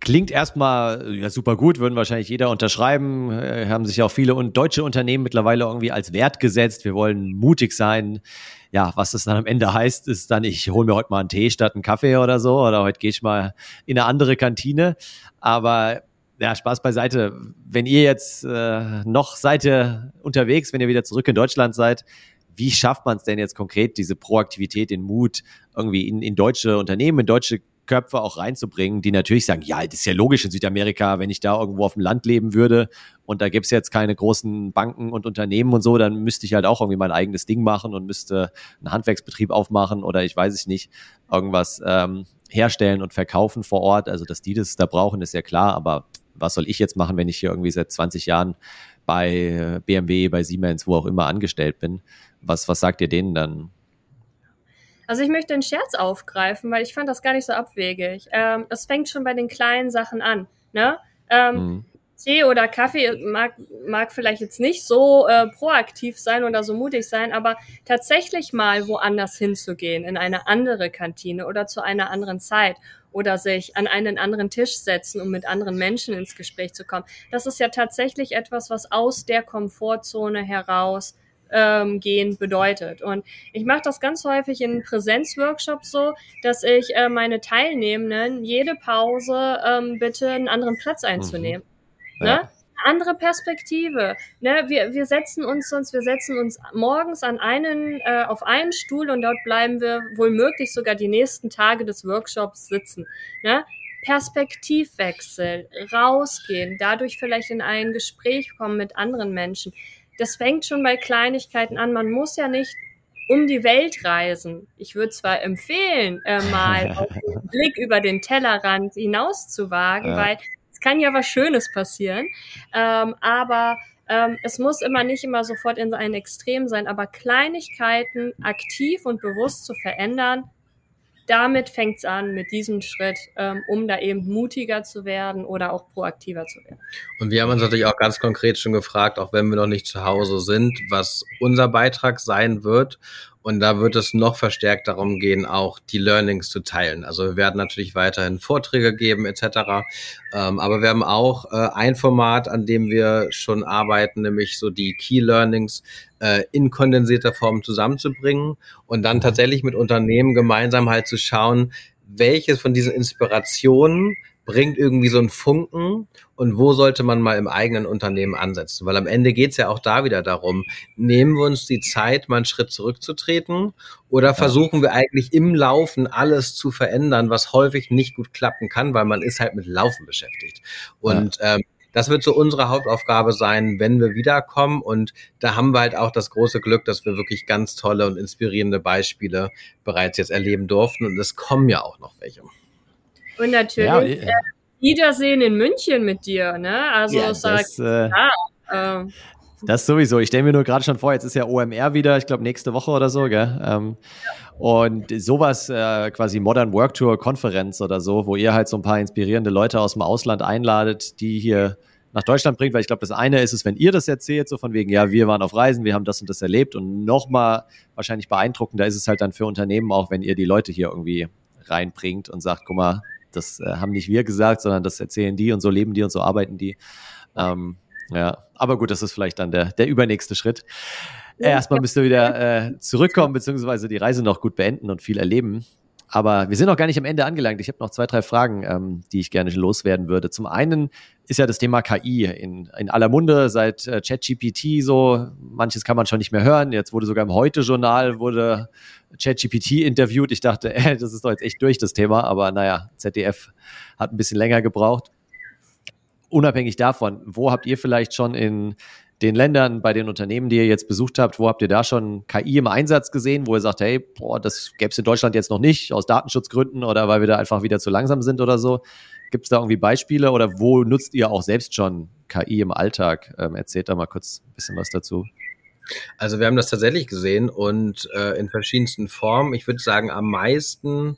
klingt erstmal ja, super gut, würden wahrscheinlich jeder unterschreiben, äh, haben sich auch viele und deutsche Unternehmen mittlerweile irgendwie als Wert gesetzt. Wir wollen mutig sein. Ja, was das dann am Ende heißt, ist dann, ich hole mir heute mal einen Tee statt einen Kaffee oder so, oder heute gehe ich mal in eine andere Kantine. Aber ja, Spaß beiseite. Wenn ihr jetzt äh, noch seid ihr unterwegs, wenn ihr wieder zurück in Deutschland seid, wie schafft man es denn jetzt konkret, diese Proaktivität, den Mut irgendwie in, in deutsche Unternehmen, in deutsche Köpfe auch reinzubringen, die natürlich sagen, ja, das ist ja logisch in Südamerika, wenn ich da irgendwo auf dem Land leben würde und da gibt es jetzt keine großen Banken und Unternehmen und so, dann müsste ich halt auch irgendwie mein eigenes Ding machen und müsste einen Handwerksbetrieb aufmachen oder ich weiß es nicht, irgendwas ähm, herstellen und verkaufen vor Ort. Also, dass die das da brauchen, ist ja klar, aber was soll ich jetzt machen, wenn ich hier irgendwie seit 20 Jahren bei BMW, bei Siemens, wo auch immer angestellt bin? Was, was sagt ihr denen dann? Also ich möchte einen Scherz aufgreifen, weil ich fand das gar nicht so abwegig. Ähm, es fängt schon bei den kleinen Sachen an. Ne? Ähm, mhm Tee oder Kaffee mag, mag vielleicht jetzt nicht so äh, proaktiv sein oder so mutig sein, aber tatsächlich mal woanders hinzugehen, in eine andere Kantine oder zu einer anderen Zeit oder sich an einen anderen Tisch setzen, um mit anderen Menschen ins Gespräch zu kommen. Das ist ja tatsächlich etwas, was aus der Komfortzone heraus ähm, gehen bedeutet. Und ich mache das ganz häufig in Präsenzworkshops so, dass ich äh, meine Teilnehmenden jede Pause ähm, bitte einen anderen Platz einzunehmen. Mhm. Ja. Ne? Andere Perspektive. Ne, wir, wir setzen uns sonst, wir setzen uns morgens an einen, äh, auf einen Stuhl und dort bleiben wir wohl möglich sogar die nächsten Tage des Workshops sitzen. Ne? Perspektivwechsel, rausgehen, dadurch vielleicht in ein Gespräch kommen mit anderen Menschen das fängt schon bei Kleinigkeiten an. Man muss ja nicht um die Welt reisen. Ich würde zwar empfehlen, äh, mal <laughs> auf den Blick über den Tellerrand hinaus zu wagen, ja. weil es kann ja was Schönes passieren. Ähm, aber ähm, es muss immer nicht immer sofort in ein Extrem sein, aber Kleinigkeiten aktiv und bewusst zu verändern, damit fängt es an, mit diesem Schritt, ähm, um da eben mutiger zu werden oder auch proaktiver zu werden. Und wir haben uns natürlich auch ganz konkret schon gefragt, auch wenn wir noch nicht zu Hause sind, was unser Beitrag sein wird. Und da wird es noch verstärkt darum gehen, auch die Learnings zu teilen. Also wir werden natürlich weiterhin Vorträge geben etc. Ähm, aber wir haben auch äh, ein Format, an dem wir schon arbeiten, nämlich so die Key Learnings äh, in kondensierter Form zusammenzubringen und dann tatsächlich mit Unternehmen gemeinsam halt zu schauen, welches von diesen Inspirationen bringt irgendwie so einen Funken und wo sollte man mal im eigenen Unternehmen ansetzen? Weil am Ende geht es ja auch da wieder darum, nehmen wir uns die Zeit, mal einen Schritt zurückzutreten oder versuchen wir eigentlich im Laufen alles zu verändern, was häufig nicht gut klappen kann, weil man ist halt mit Laufen beschäftigt. Und ja. ähm, das wird so unsere Hauptaufgabe sein, wenn wir wiederkommen. Und da haben wir halt auch das große Glück, dass wir wirklich ganz tolle und inspirierende Beispiele bereits jetzt erleben durften. Und es kommen ja auch noch welche. Und natürlich ja, äh, Wiedersehen in München mit dir, ne? Also ja, sag, das, äh, ja, äh, das sowieso. Ich stelle mir nur gerade schon vor, jetzt ist ja OMR wieder, ich glaube nächste Woche oder so, gell? Ähm, und sowas, äh, quasi Modern Work Tour Konferenz oder so, wo ihr halt so ein paar inspirierende Leute aus dem Ausland einladet, die hier nach Deutschland bringt, weil ich glaube, das eine ist es, wenn ihr das erzählt, so von wegen, ja, wir waren auf Reisen, wir haben das und das erlebt und nochmal wahrscheinlich beeindruckender ist es halt dann für Unternehmen auch, wenn ihr die Leute hier irgendwie reinbringt und sagt, guck mal, das äh, haben nicht wir gesagt, sondern das erzählen die und so leben die und so arbeiten die. Ähm, ja, aber gut, das ist vielleicht dann der, der übernächste Schritt. Erstmal müsst ihr wieder äh, zurückkommen, beziehungsweise die Reise noch gut beenden und viel erleben. Aber wir sind noch gar nicht am Ende angelangt. Ich habe noch zwei, drei Fragen, ähm, die ich gerne loswerden würde. Zum einen ist ja das Thema KI in, in aller Munde seit äh, ChatGPT so. Manches kann man schon nicht mehr hören. Jetzt wurde sogar im Heute-Journal wurde ChatGPT interviewt. Ich dachte, <laughs> äh, das ist doch jetzt echt durch das Thema. Aber naja, ZDF hat ein bisschen länger gebraucht. Unabhängig davon, wo habt ihr vielleicht schon in den Ländern, bei den Unternehmen, die ihr jetzt besucht habt, wo habt ihr da schon KI im Einsatz gesehen, wo ihr sagt, hey, boah, das gäbe es in Deutschland jetzt noch nicht, aus Datenschutzgründen oder weil wir da einfach wieder zu langsam sind oder so? Gibt es da irgendwie Beispiele oder wo nutzt ihr auch selbst schon KI im Alltag? Ähm, erzählt da mal kurz ein bisschen was dazu. Also wir haben das tatsächlich gesehen und äh, in verschiedensten Formen. Ich würde sagen, am meisten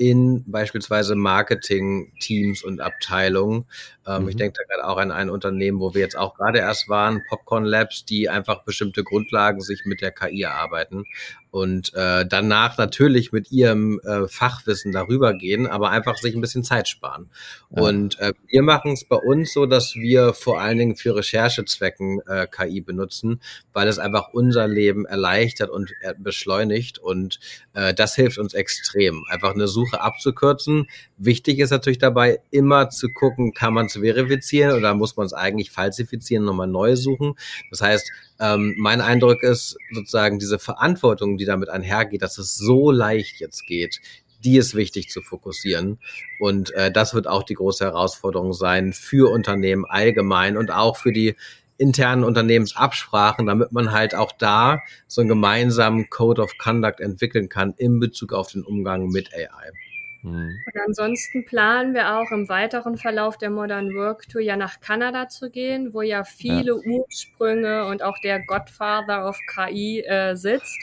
in beispielsweise Marketing-Teams und Abteilungen. Ähm, mhm. Ich denke da gerade auch an ein Unternehmen, wo wir jetzt auch gerade erst waren, Popcorn Labs, die einfach bestimmte Grundlagen sich mit der KI erarbeiten und äh, danach natürlich mit ihrem äh, Fachwissen darüber gehen, aber einfach sich ein bisschen Zeit sparen. Ja. Und äh, wir machen es bei uns so, dass wir vor allen Dingen für Recherchezwecken äh, KI benutzen, weil es einfach unser Leben erleichtert und äh, beschleunigt und äh, das hilft uns extrem, einfach eine Suche abzukürzen. Wichtig ist natürlich dabei immer zu gucken, kann man es verifizieren oder muss man es eigentlich falsifizieren, nochmal neu suchen. Das heißt, ähm, mein Eindruck ist sozusagen diese Verantwortung, die damit einhergeht, dass es so leicht jetzt geht, die ist wichtig zu fokussieren. Und äh, das wird auch die große Herausforderung sein für Unternehmen allgemein und auch für die internen Unternehmensabsprachen, damit man halt auch da so einen gemeinsamen Code of Conduct entwickeln kann in Bezug auf den Umgang mit AI. Mhm. Und ansonsten planen wir auch im weiteren Verlauf der Modern Work Tour ja nach Kanada zu gehen, wo ja viele ja. Ursprünge und auch der Godfather of KI äh, sitzt.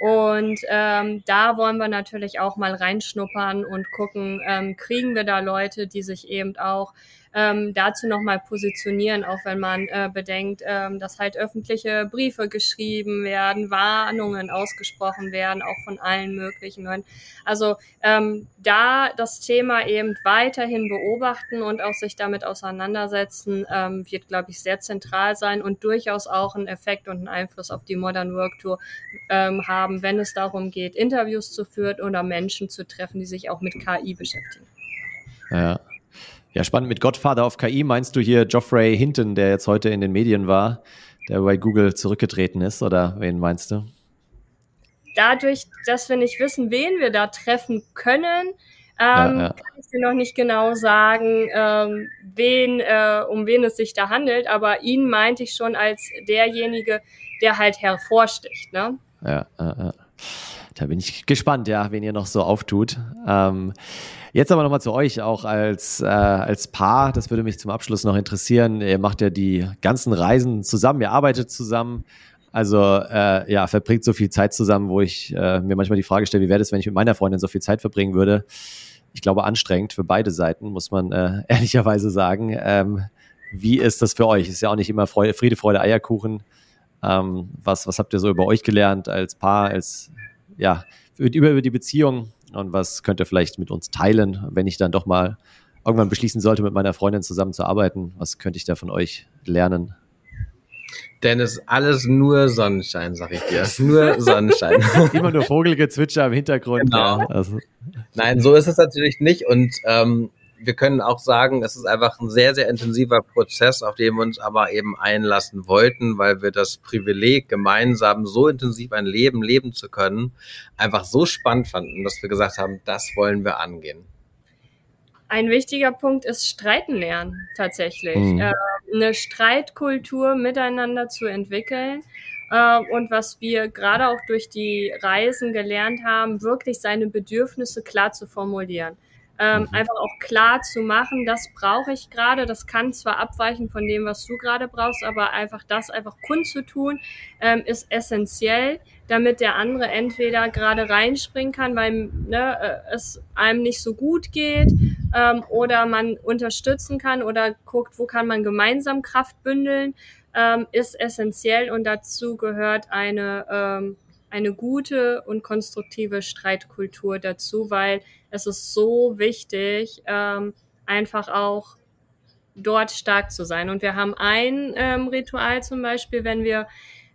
Und ähm, da wollen wir natürlich auch mal reinschnuppern und gucken, ähm, kriegen wir da Leute, die sich eben auch ähm, dazu nochmal positionieren, auch wenn man äh, bedenkt, ähm, dass halt öffentliche Briefe geschrieben werden, Warnungen ausgesprochen werden, auch von allen möglichen. Also ähm, da das Thema eben weiterhin beobachten und auch sich damit auseinandersetzen, ähm, wird, glaube ich, sehr zentral sein und durchaus auch einen Effekt und einen Einfluss auf die Modern Work Tour ähm, haben, wenn es darum geht, Interviews zu führen oder Menschen zu treffen, die sich auch mit KI beschäftigen. Ja. Ja, spannend. Mit Godfather auf KI meinst du hier Geoffrey Hinton, der jetzt heute in den Medien war, der bei Google zurückgetreten ist, oder wen meinst du? Dadurch, dass wir nicht wissen, wen wir da treffen können, ähm, ja, ja. kann ich dir noch nicht genau sagen, ähm, wen, äh, um wen es sich da handelt, aber ihn meinte ich schon als derjenige, der halt hervorsticht. Ne? Ja, äh, äh. da bin ich gespannt, ja, wen ihr noch so auftut. Ähm, Jetzt aber nochmal zu euch, auch als, äh, als Paar. Das würde mich zum Abschluss noch interessieren. Ihr macht ja die ganzen Reisen zusammen, ihr arbeitet zusammen. Also äh, ja, verbringt so viel Zeit zusammen, wo ich äh, mir manchmal die Frage stelle, wie wäre das, wenn ich mit meiner Freundin so viel Zeit verbringen würde? Ich glaube, anstrengend für beide Seiten, muss man äh, <laughs> ehrlicherweise sagen. Ähm, wie ist das für euch? Ist ja auch nicht immer Freude, Friede, Freude, Eierkuchen. Ähm, was, was habt ihr so über euch gelernt als Paar, als ja, über, über die Beziehung? Und was könnt ihr vielleicht mit uns teilen, wenn ich dann doch mal irgendwann beschließen sollte, mit meiner Freundin zusammenzuarbeiten? Was könnte ich da von euch lernen? Dennis, alles nur Sonnenschein, sag ich dir. Nur Sonnenschein. <laughs> Immer nur Vogelgezwitscher im Hintergrund. Genau. Ja, also. Nein, so ist es natürlich nicht. Und ähm, wir können auch sagen, es ist einfach ein sehr, sehr intensiver Prozess, auf den wir uns aber eben einlassen wollten, weil wir das Privileg, gemeinsam so intensiv ein Leben leben zu können, einfach so spannend fanden, dass wir gesagt haben, das wollen wir angehen. Ein wichtiger Punkt ist Streiten lernen, tatsächlich. Mhm. Äh, eine Streitkultur miteinander zu entwickeln. Äh, und was wir gerade auch durch die Reisen gelernt haben, wirklich seine Bedürfnisse klar zu formulieren ähm, mhm. einfach auch klar zu machen, das brauche ich gerade. Das kann zwar abweichen von dem, was du gerade brauchst, aber einfach das einfach kundzutun, ähm, ist essentiell, damit der andere entweder gerade reinspringen kann, weil ne, äh, es einem nicht so gut geht, ähm, oder man unterstützen kann oder guckt, wo kann man gemeinsam Kraft bündeln, ähm, ist essentiell und dazu gehört eine ähm, eine gute und konstruktive Streitkultur dazu, weil es ist so wichtig, ähm, einfach auch dort stark zu sein. Und wir haben ein ähm, Ritual zum Beispiel, wenn wir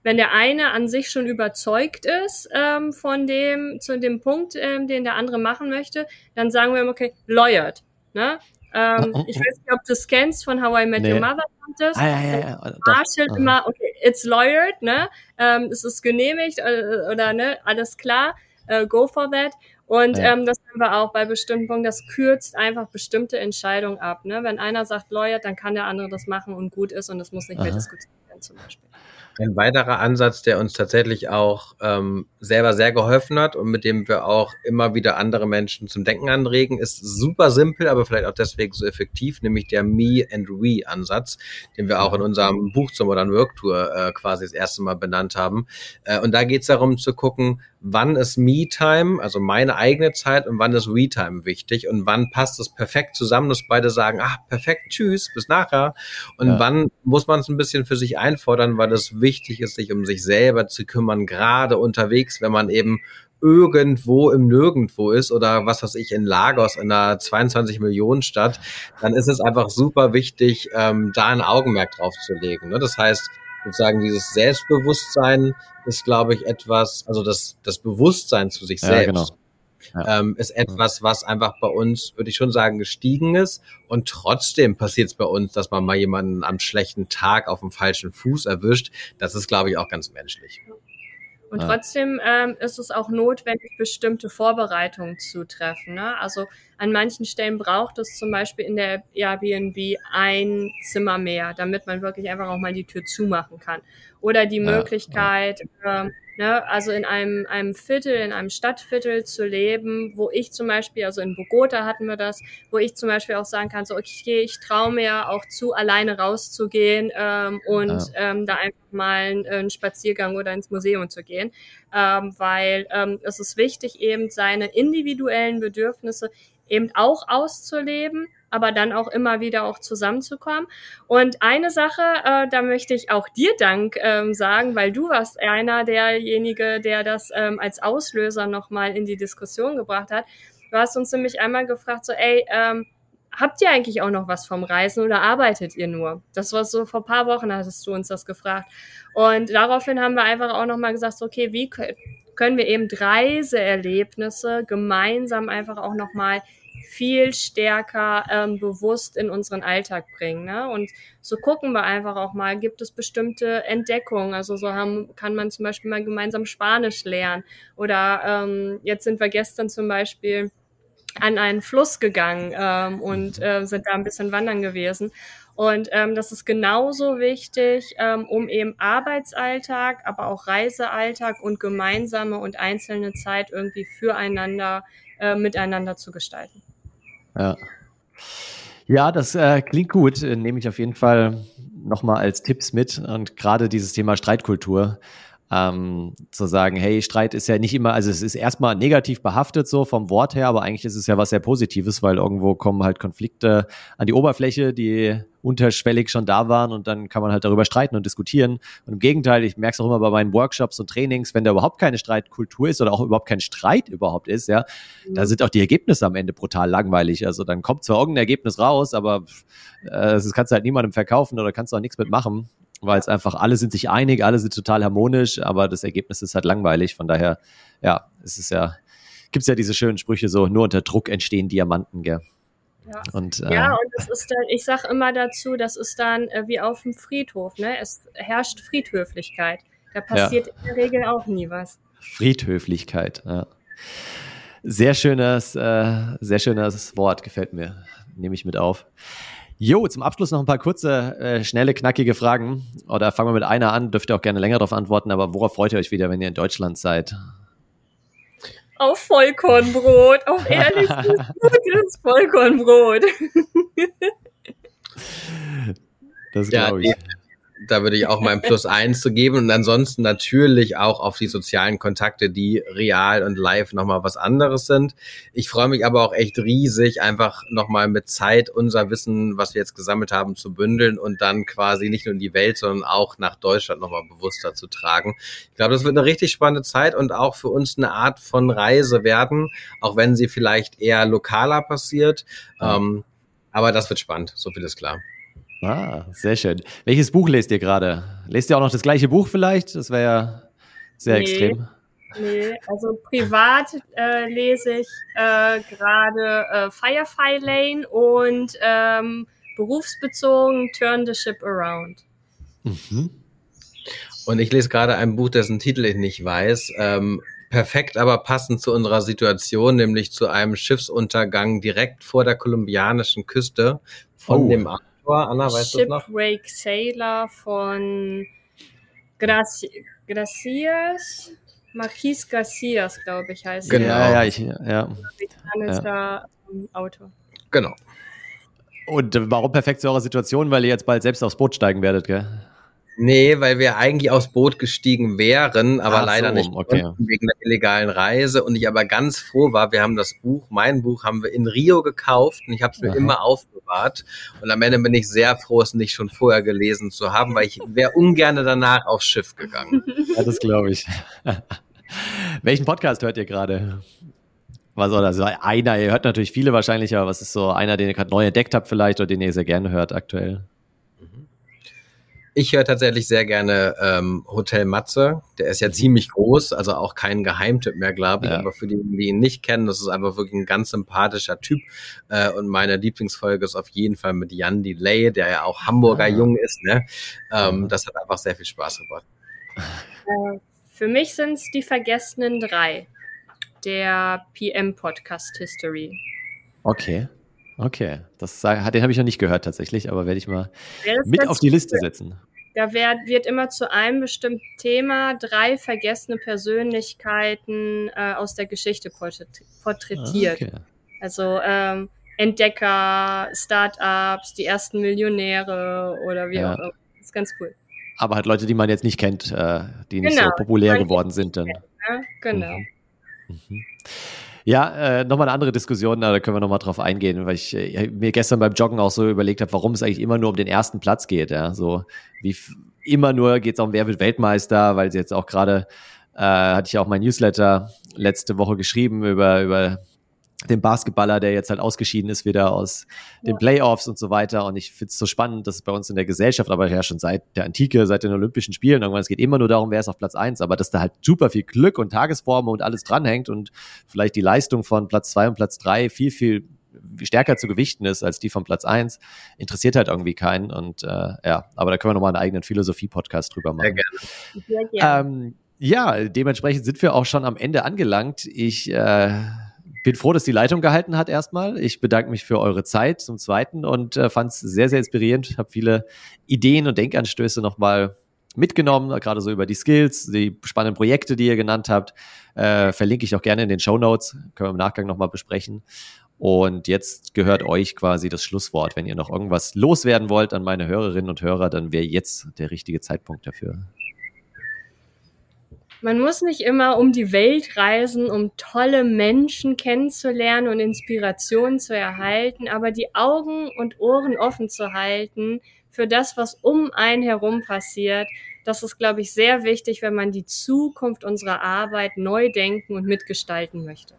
wenn der eine an sich schon überzeugt ist ähm, von dem zu dem Punkt, ähm, den der andere machen möchte, dann sagen wir ihm, okay, lawyered. Ne? Ähm, ich weiß nicht, ob du es kennst von How I Met nee. Your Mother kommt es. Ah, ja, ja, ja. Marshall immer, okay, it's lawyered, ne? Ähm, es ist genehmigt äh, oder ne, alles klar, uh, go for that. Und ja. ähm, das haben wir auch bei bestimmten Punkten, das kürzt einfach bestimmte Entscheidungen ab. Ne? Wenn einer sagt lawyered, dann kann der andere das machen und gut ist und es muss nicht Aha. mehr diskutiert werden zum Beispiel. Ein weiterer Ansatz, der uns tatsächlich auch ähm, selber sehr geholfen hat und mit dem wir auch immer wieder andere Menschen zum Denken anregen, ist super simpel, aber vielleicht auch deswegen so effektiv, nämlich der Me and We Ansatz, den wir auch in unserem Buch zur Modern Work Tour äh, quasi das erste Mal benannt haben. Äh, und da geht es darum zu gucken, wann ist Me-Time, also meine eigene Zeit und wann ist We-Time wichtig und wann passt es perfekt zusammen, dass beide sagen, ach, perfekt, tschüss, bis nachher. Und ja. wann muss man es ein bisschen für sich einfordern, weil es wichtig ist, sich um sich selber zu kümmern, gerade unterwegs, wenn man eben irgendwo im Nirgendwo ist oder was weiß ich in Lagos in einer 22 Millionen Stadt, dann ist es einfach super wichtig, ähm, da ein Augenmerk drauf zu legen. Ne? Das heißt, sozusagen dieses Selbstbewusstsein ist, glaube ich, etwas, also das, das Bewusstsein zu sich selbst. Ja, genau. Ja. Ähm, ist etwas, was einfach bei uns, würde ich schon sagen, gestiegen ist. Und trotzdem passiert es bei uns, dass man mal jemanden am schlechten Tag auf dem falschen Fuß erwischt. Das ist, glaube ich, auch ganz menschlich. Und ja. trotzdem ähm, ist es auch notwendig, bestimmte Vorbereitungen zu treffen. Ne? Also an manchen Stellen braucht es zum Beispiel in der Airbnb ein Zimmer mehr, damit man wirklich einfach auch mal die Tür zumachen kann. Oder die ja, Möglichkeit, ja. Ähm, Ne? Also in einem, einem Viertel, in einem Stadtviertel zu leben, wo ich zum Beispiel, also in Bogota hatten wir das, wo ich zum Beispiel auch sagen kann, so okay, ich traue mir auch zu, alleine rauszugehen ähm, und ja. ähm, da einfach mal einen, einen Spaziergang oder ins Museum zu gehen, ähm, weil ähm, es ist wichtig, eben seine individuellen Bedürfnisse eben auch auszuleben aber dann auch immer wieder auch zusammenzukommen. Und eine Sache, äh, da möchte ich auch dir Dank ähm, sagen, weil du warst einer derjenige, der das ähm, als Auslöser nochmal in die Diskussion gebracht hat. Du hast uns nämlich einmal gefragt, so, ey, ähm, habt ihr eigentlich auch noch was vom Reisen oder arbeitet ihr nur? Das war so vor paar Wochen, hattest du uns das gefragt. Und daraufhin haben wir einfach auch nochmal gesagt, so, okay, wie können wir eben Reiseerlebnisse gemeinsam einfach auch nochmal viel stärker ähm, bewusst in unseren Alltag bringen. Ne? Und so gucken wir einfach auch mal, gibt es bestimmte Entdeckungen. Also so haben, kann man zum Beispiel mal gemeinsam Spanisch lernen. Oder ähm, jetzt sind wir gestern zum Beispiel an einen Fluss gegangen ähm, und äh, sind da ein bisschen wandern gewesen. Und ähm, das ist genauso wichtig, ähm, um eben Arbeitsalltag, aber auch Reisealltag und gemeinsame und einzelne Zeit irgendwie füreinander, äh, miteinander zu gestalten. Ja. Ja, das äh, klingt gut. Äh, nehme ich auf jeden Fall nochmal als Tipps mit. Und gerade dieses Thema Streitkultur ähm, zu sagen, hey, Streit ist ja nicht immer, also es ist erstmal negativ behaftet so vom Wort her, aber eigentlich ist es ja was sehr Positives, weil irgendwo kommen halt Konflikte an die Oberfläche, die unterschwellig schon da waren und dann kann man halt darüber streiten und diskutieren. Und im Gegenteil, ich merke es auch immer bei meinen Workshops und Trainings, wenn da überhaupt keine Streitkultur ist oder auch überhaupt kein Streit überhaupt ist, ja, mhm. da sind auch die Ergebnisse am Ende brutal langweilig. Also dann kommt zwar irgendein Ergebnis raus, aber äh, das kannst du halt niemandem verkaufen oder kannst du auch nichts mitmachen weil es einfach alle sind sich einig, alle sind total harmonisch, aber das Ergebnis ist halt langweilig. Von daher, ja, es ist ja, gibt es ja diese schönen Sprüche so, nur unter Druck entstehen Diamanten, gell? Ja. Und, äh, ja, und das ist dann, ich sag immer dazu, das ist dann äh, wie auf dem Friedhof, ne? Es herrscht Friedhöflichkeit. Da passiert ja. in der Regel auch nie was. Friedhöflichkeit, ja. Sehr schönes, äh, sehr schönes Wort, gefällt mir. Nehme ich mit auf. Jo, zum Abschluss noch ein paar kurze, äh, schnelle, knackige Fragen. Oder fangen wir mit einer an, dürft ihr auch gerne länger darauf antworten, aber worauf freut ihr euch wieder, wenn ihr in Deutschland seid? Auf Vollkornbrot, auf <laughs> ehrliches, gutes Vollkornbrot. das glaube ich. Ja, da würde ich auch mein Plus eins zu geben und ansonsten natürlich auch auf die sozialen Kontakte, die real und live nochmal was anderes sind. Ich freue mich aber auch echt riesig, einfach nochmal mit Zeit unser Wissen, was wir jetzt gesammelt haben, zu bündeln und dann quasi nicht nur in die Welt, sondern auch nach Deutschland nochmal bewusster zu tragen. Ich glaube, das wird eine richtig spannende Zeit und auch für uns eine Art von Reise werden, auch wenn sie vielleicht eher lokaler passiert. Ähm, aber das wird spannend, so viel ist klar. Ah, sehr schön. Welches Buch lest ihr gerade? Lest ihr auch noch das gleiche Buch vielleicht? Das wäre ja sehr nee, extrem. Nee, also privat äh, lese ich äh, gerade äh, Firefly Lane und ähm, berufsbezogen Turn the Ship Around. Mhm. Und ich lese gerade ein Buch, dessen Titel ich nicht weiß. Ähm, perfekt, aber passend zu unserer Situation, nämlich zu einem Schiffsuntergang direkt vor der kolumbianischen Küste von oh. dem war? Anna, weißt du noch? Shipwreck Sailor von Graci Gracias. Marquis Garcias, glaube ich, heißt genau. er. Ja, ja, ich, ja. Amerikanischer ja. Autor. Genau. Und warum perfekt zu eurer Situation? Weil ihr jetzt bald selbst aufs Boot steigen werdet, gell? Nee, weil wir eigentlich aufs Boot gestiegen wären, aber Ach leider so, nicht okay. wegen der illegalen Reise. Und ich aber ganz froh war, wir haben das Buch, mein Buch, haben wir in Rio gekauft und ich habe es mir Aha. immer aufbewahrt. Und am Ende bin ich sehr froh, es nicht schon vorher gelesen zu haben, weil ich wäre ungern danach aufs Schiff gegangen. <laughs> Ja, das glaube ich. <laughs> Welchen Podcast hört ihr gerade? Was soll das? Einer, ihr hört natürlich viele wahrscheinlich, aber was ist so einer, den ihr gerade neu entdeckt habt vielleicht oder den ihr sehr gerne hört aktuell? Ich höre tatsächlich sehr gerne ähm, Hotel Matze. Der ist ja mhm. ziemlich groß, also auch kein Geheimtipp mehr, glaube ich. Ja. Aber für die, die ihn nicht kennen, das ist einfach wirklich ein ganz sympathischer Typ. Äh, und meine Lieblingsfolge ist auf jeden Fall mit Jan Delay, der ja auch Hamburger ah. Jung ist. Ne? Ähm, das hat einfach sehr viel Spaß gemacht. Äh, für mich sind es die vergessenen drei der PM-Podcast History. Okay. Okay, das den habe ich noch nicht gehört tatsächlich, aber werde ich mal mit auf die Liste setzen. Da wird, wird immer zu einem bestimmten Thema drei vergessene Persönlichkeiten äh, aus der Geschichte porträtiert. Okay. Also ähm, Entdecker, Startups, die ersten Millionäre oder wie ja. auch immer. Das ist ganz cool. Aber halt Leute, die man jetzt nicht kennt, äh, die nicht genau, so populär geworden sind dann. Kennt, ne? Genau. Mhm. Mhm. Ja, äh, nochmal eine andere Diskussion, da können wir nochmal drauf eingehen, weil ich äh, mir gestern beim Joggen auch so überlegt habe, warum es eigentlich immer nur um den ersten Platz geht. Ja? So wie immer nur geht es um Wer wird Weltmeister, weil sie jetzt auch gerade, äh, hatte ich auch mein Newsletter letzte Woche geschrieben über, über den Basketballer, der jetzt halt ausgeschieden ist wieder aus den Playoffs und so weiter. Und ich finde es so spannend, dass es bei uns in der Gesellschaft, aber ja schon seit der Antike, seit den Olympischen Spielen, irgendwann, es geht immer nur darum, wer ist auf Platz eins, aber dass da halt super viel Glück und Tagesform und alles dranhängt und vielleicht die Leistung von Platz zwei und Platz drei viel, viel stärker zu gewichten ist als die von Platz eins interessiert halt irgendwie keinen. Und äh, ja, aber da können wir nochmal einen eigenen Philosophie-Podcast drüber machen. Sehr gerne. Sehr gerne. Ähm, ja, dementsprechend sind wir auch schon am Ende angelangt. Ich äh, bin froh, dass die Leitung gehalten hat erstmal. Ich bedanke mich für eure Zeit zum Zweiten und äh, fand es sehr, sehr inspirierend. Habe viele Ideen und Denkanstöße nochmal mitgenommen, gerade so über die Skills, die spannenden Projekte, die ihr genannt habt. Äh, verlinke ich auch gerne in den Show Notes. Können wir im Nachgang nochmal besprechen. Und jetzt gehört euch quasi das Schlusswort. Wenn ihr noch irgendwas loswerden wollt an meine Hörerinnen und Hörer, dann wäre jetzt der richtige Zeitpunkt dafür. Man muss nicht immer um die Welt reisen, um tolle Menschen kennenzulernen und Inspirationen zu erhalten, aber die Augen und Ohren offen zu halten für das, was um einen herum passiert. Das ist, glaube ich, sehr wichtig, wenn man die Zukunft unserer Arbeit neu denken und mitgestalten möchte.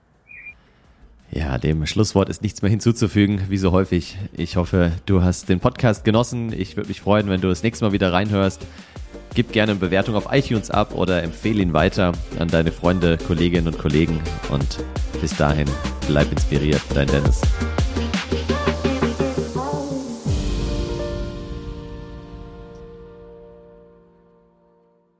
Ja, dem Schlusswort ist nichts mehr hinzuzufügen, wie so häufig. Ich hoffe, du hast den Podcast genossen. Ich würde mich freuen, wenn du das nächste Mal wieder reinhörst. Gib gerne eine Bewertung auf iTunes ab oder empfehle ihn weiter an deine Freunde, Kolleginnen und Kollegen. Und bis dahin, bleib inspiriert, dein Dennis.